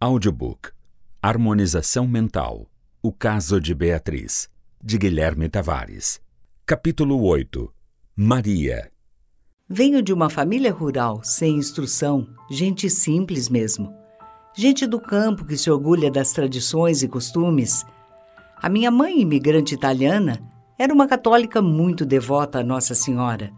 Audiobook Harmonização Mental O Caso de Beatriz, de Guilherme Tavares. Capítulo 8 Maria Venho de uma família rural, sem instrução, gente simples mesmo. Gente do campo que se orgulha das tradições e costumes. A minha mãe, imigrante italiana, era uma católica muito devota a Nossa Senhora.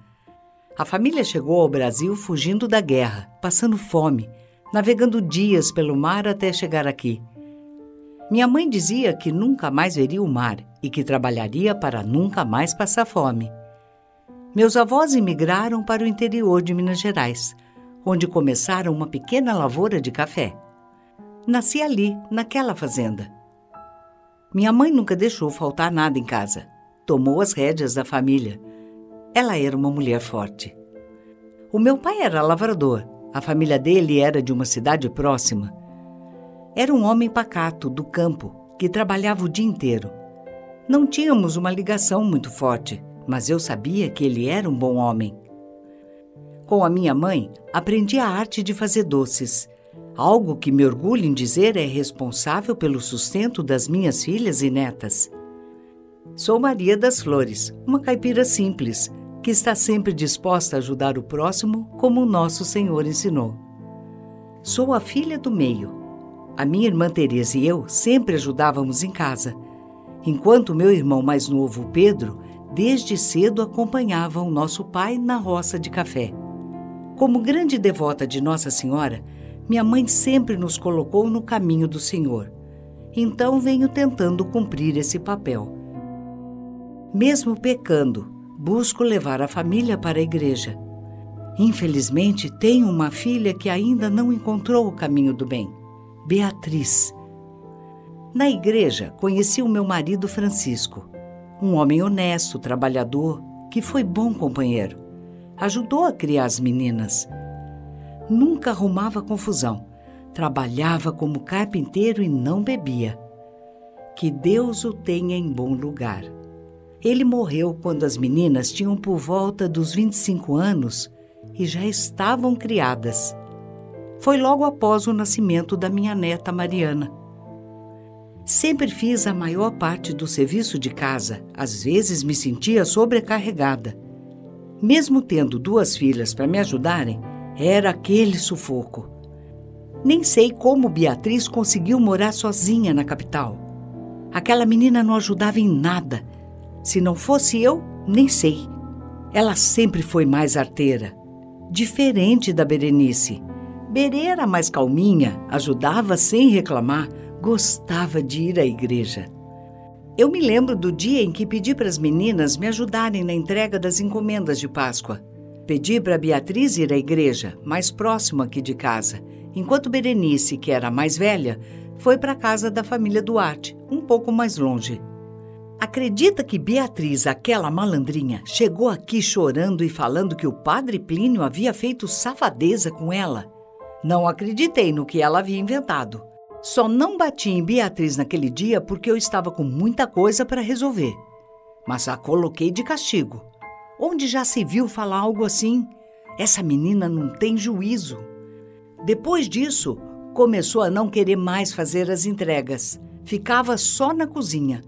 A família chegou ao Brasil fugindo da guerra, passando fome navegando dias pelo mar até chegar aqui. Minha mãe dizia que nunca mais veria o mar e que trabalharia para nunca mais passar fome. Meus avós imigraram para o interior de Minas Gerais, onde começaram uma pequena lavoura de café. Nasci ali, naquela fazenda. Minha mãe nunca deixou faltar nada em casa. Tomou as rédeas da família. Ela era uma mulher forte. O meu pai era lavrador a família dele era de uma cidade próxima. Era um homem pacato, do campo, que trabalhava o dia inteiro. Não tínhamos uma ligação muito forte, mas eu sabia que ele era um bom homem. Com a minha mãe, aprendi a arte de fazer doces, algo que me orgulho em dizer é responsável pelo sustento das minhas filhas e netas. Sou Maria das Flores, uma caipira simples, que está sempre disposta a ajudar o próximo, como o nosso Senhor ensinou. Sou a filha do meio. A minha irmã Teresa e eu sempre ajudávamos em casa, enquanto meu irmão mais novo, Pedro, desde cedo acompanhava o nosso pai na roça de café. Como grande devota de Nossa Senhora, minha mãe sempre nos colocou no caminho do Senhor. Então venho tentando cumprir esse papel. Mesmo pecando, busco levar a família para a igreja. Infelizmente, tenho uma filha que ainda não encontrou o caminho do bem, Beatriz. Na igreja, conheci o meu marido Francisco, um homem honesto, trabalhador, que foi bom companheiro. Ajudou a criar as meninas. Nunca arrumava confusão. Trabalhava como carpinteiro e não bebia. Que Deus o tenha em bom lugar. Ele morreu quando as meninas tinham por volta dos 25 anos e já estavam criadas. Foi logo após o nascimento da minha neta Mariana. Sempre fiz a maior parte do serviço de casa, às vezes me sentia sobrecarregada. Mesmo tendo duas filhas para me ajudarem, era aquele sufoco. Nem sei como Beatriz conseguiu morar sozinha na capital. Aquela menina não ajudava em nada se não fosse eu, nem sei. Ela sempre foi mais arteira. Diferente da Berenice. Berê era mais calminha, ajudava sem reclamar, gostava de ir à igreja. Eu me lembro do dia em que pedi para as meninas me ajudarem na entrega das encomendas de Páscoa. Pedi para Beatriz ir à igreja, mais próximo aqui de casa, enquanto Berenice, que era a mais velha, foi para a casa da família Duarte, um pouco mais longe. Acredita que Beatriz, aquela malandrinha, chegou aqui chorando e falando que o padre Plínio havia feito safadeza com ela? Não acreditei no que ela havia inventado. Só não bati em Beatriz naquele dia porque eu estava com muita coisa para resolver. Mas a coloquei de castigo. Onde já se viu falar algo assim? Essa menina não tem juízo. Depois disso, começou a não querer mais fazer as entregas. Ficava só na cozinha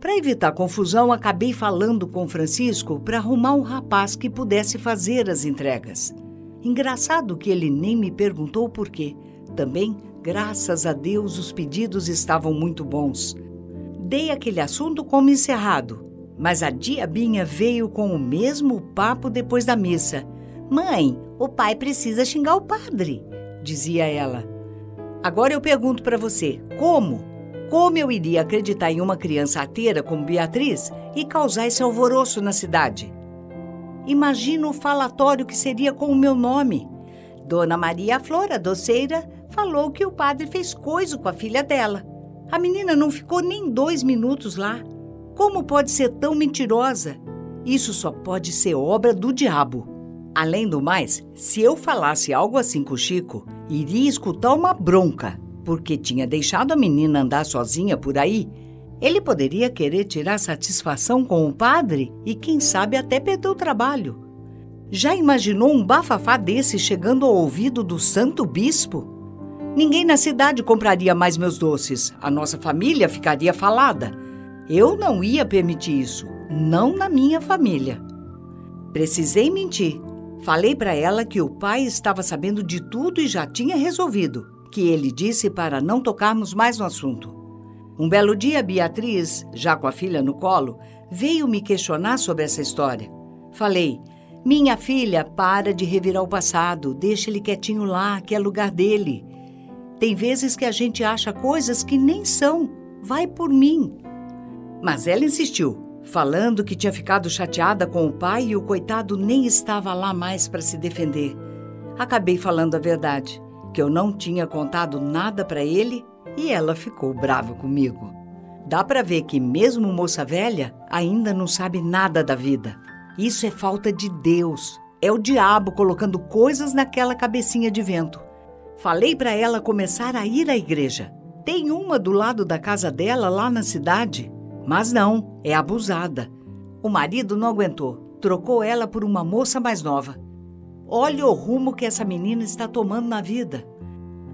para evitar confusão, acabei falando com Francisco para arrumar um rapaz que pudesse fazer as entregas. Engraçado que ele nem me perguntou por quê. Também, graças a Deus, os pedidos estavam muito bons. Dei aquele assunto como encerrado, mas a diabinha veio com o mesmo papo depois da missa. Mãe, o pai precisa xingar o padre, dizia ela. Agora eu pergunto para você, como? Como eu iria acreditar em uma criança ateira como Beatriz e causar esse alvoroço na cidade? Imagino o falatório que seria com o meu nome. Dona Maria Flora, doceira, falou que o padre fez coisa com a filha dela. A menina não ficou nem dois minutos lá. Como pode ser tão mentirosa? Isso só pode ser obra do diabo. Além do mais, se eu falasse algo assim com o Chico, iria escutar uma bronca porque tinha deixado a menina andar sozinha por aí, ele poderia querer tirar satisfação com o padre e, quem sabe, até perder o trabalho. Já imaginou um bafafá desse chegando ao ouvido do santo bispo? Ninguém na cidade compraria mais meus doces. A nossa família ficaria falada. Eu não ia permitir isso. Não na minha família. Precisei mentir. Falei para ela que o pai estava sabendo de tudo e já tinha resolvido, que ele disse para não tocarmos mais no assunto. Um belo dia, Beatriz, já com a filha no colo, veio me questionar sobre essa história. Falei: Minha filha, para de revirar o passado, deixa ele quietinho lá, que é lugar dele. Tem vezes que a gente acha coisas que nem são. Vai por mim. Mas ela insistiu falando que tinha ficado chateada com o pai e o coitado nem estava lá mais para se defender. Acabei falando a verdade, que eu não tinha contado nada para ele e ela ficou brava comigo. Dá para ver que mesmo moça velha ainda não sabe nada da vida. Isso é falta de Deus. É o diabo colocando coisas naquela cabecinha de vento. Falei para ela começar a ir à igreja. Tem uma do lado da casa dela lá na cidade. Mas não, é abusada. O marido não aguentou, trocou ela por uma moça mais nova. Olha o rumo que essa menina está tomando na vida.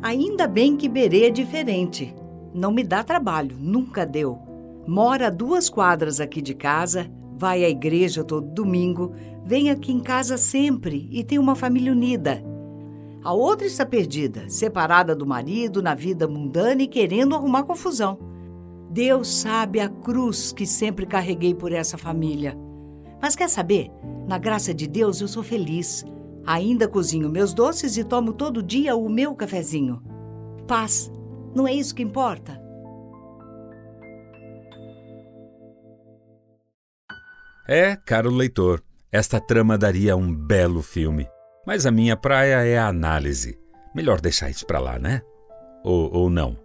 Ainda bem que Berê é diferente. Não me dá trabalho, nunca deu. Mora duas quadras aqui de casa, vai à igreja todo domingo, vem aqui em casa sempre e tem uma família unida. A outra está perdida, separada do marido, na vida mundana e querendo arrumar confusão. Deus sabe a cruz que sempre carreguei por essa família. Mas quer saber? Na graça de Deus eu sou feliz. Ainda cozinho meus doces e tomo todo dia o meu cafezinho. Paz, não é isso que importa? É, caro leitor, esta trama daria um belo filme. Mas a minha praia é a análise. Melhor deixar isso pra lá, né? Ou, ou não?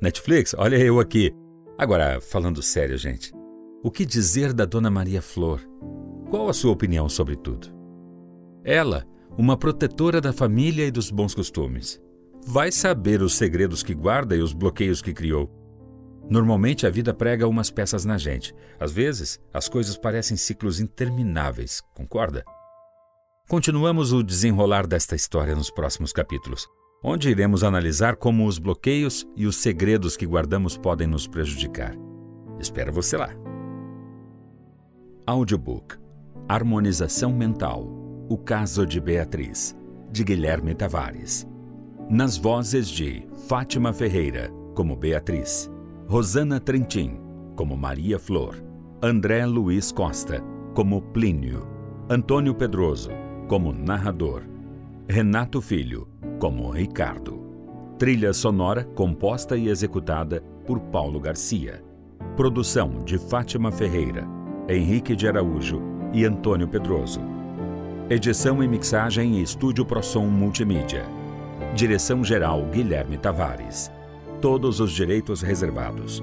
Netflix, olha eu aqui, Agora, falando sério, gente, o que dizer da Dona Maria Flor? Qual a sua opinião sobre tudo? Ela, uma protetora da família e dos bons costumes, vai saber os segredos que guarda e os bloqueios que criou. Normalmente a vida prega umas peças na gente. Às vezes, as coisas parecem ciclos intermináveis, concorda? Continuamos o desenrolar desta história nos próximos capítulos onde iremos analisar como os bloqueios e os segredos que guardamos podem nos prejudicar. Espero você lá. Audiobook Harmonização Mental O Caso de Beatriz, de Guilherme Tavares. Nas vozes de Fátima Ferreira, como Beatriz, Rosana Trentin, como Maria Flor, André Luiz Costa, como Plínio, Antônio Pedroso, como narrador, Renato Filho, como Ricardo. Trilha sonora composta e executada por Paulo Garcia. Produção de Fátima Ferreira, Henrique de Araújo e Antônio Pedroso. Edição e mixagem em Estúdio Prosom Multimídia. Direção-geral Guilherme Tavares. Todos os direitos reservados.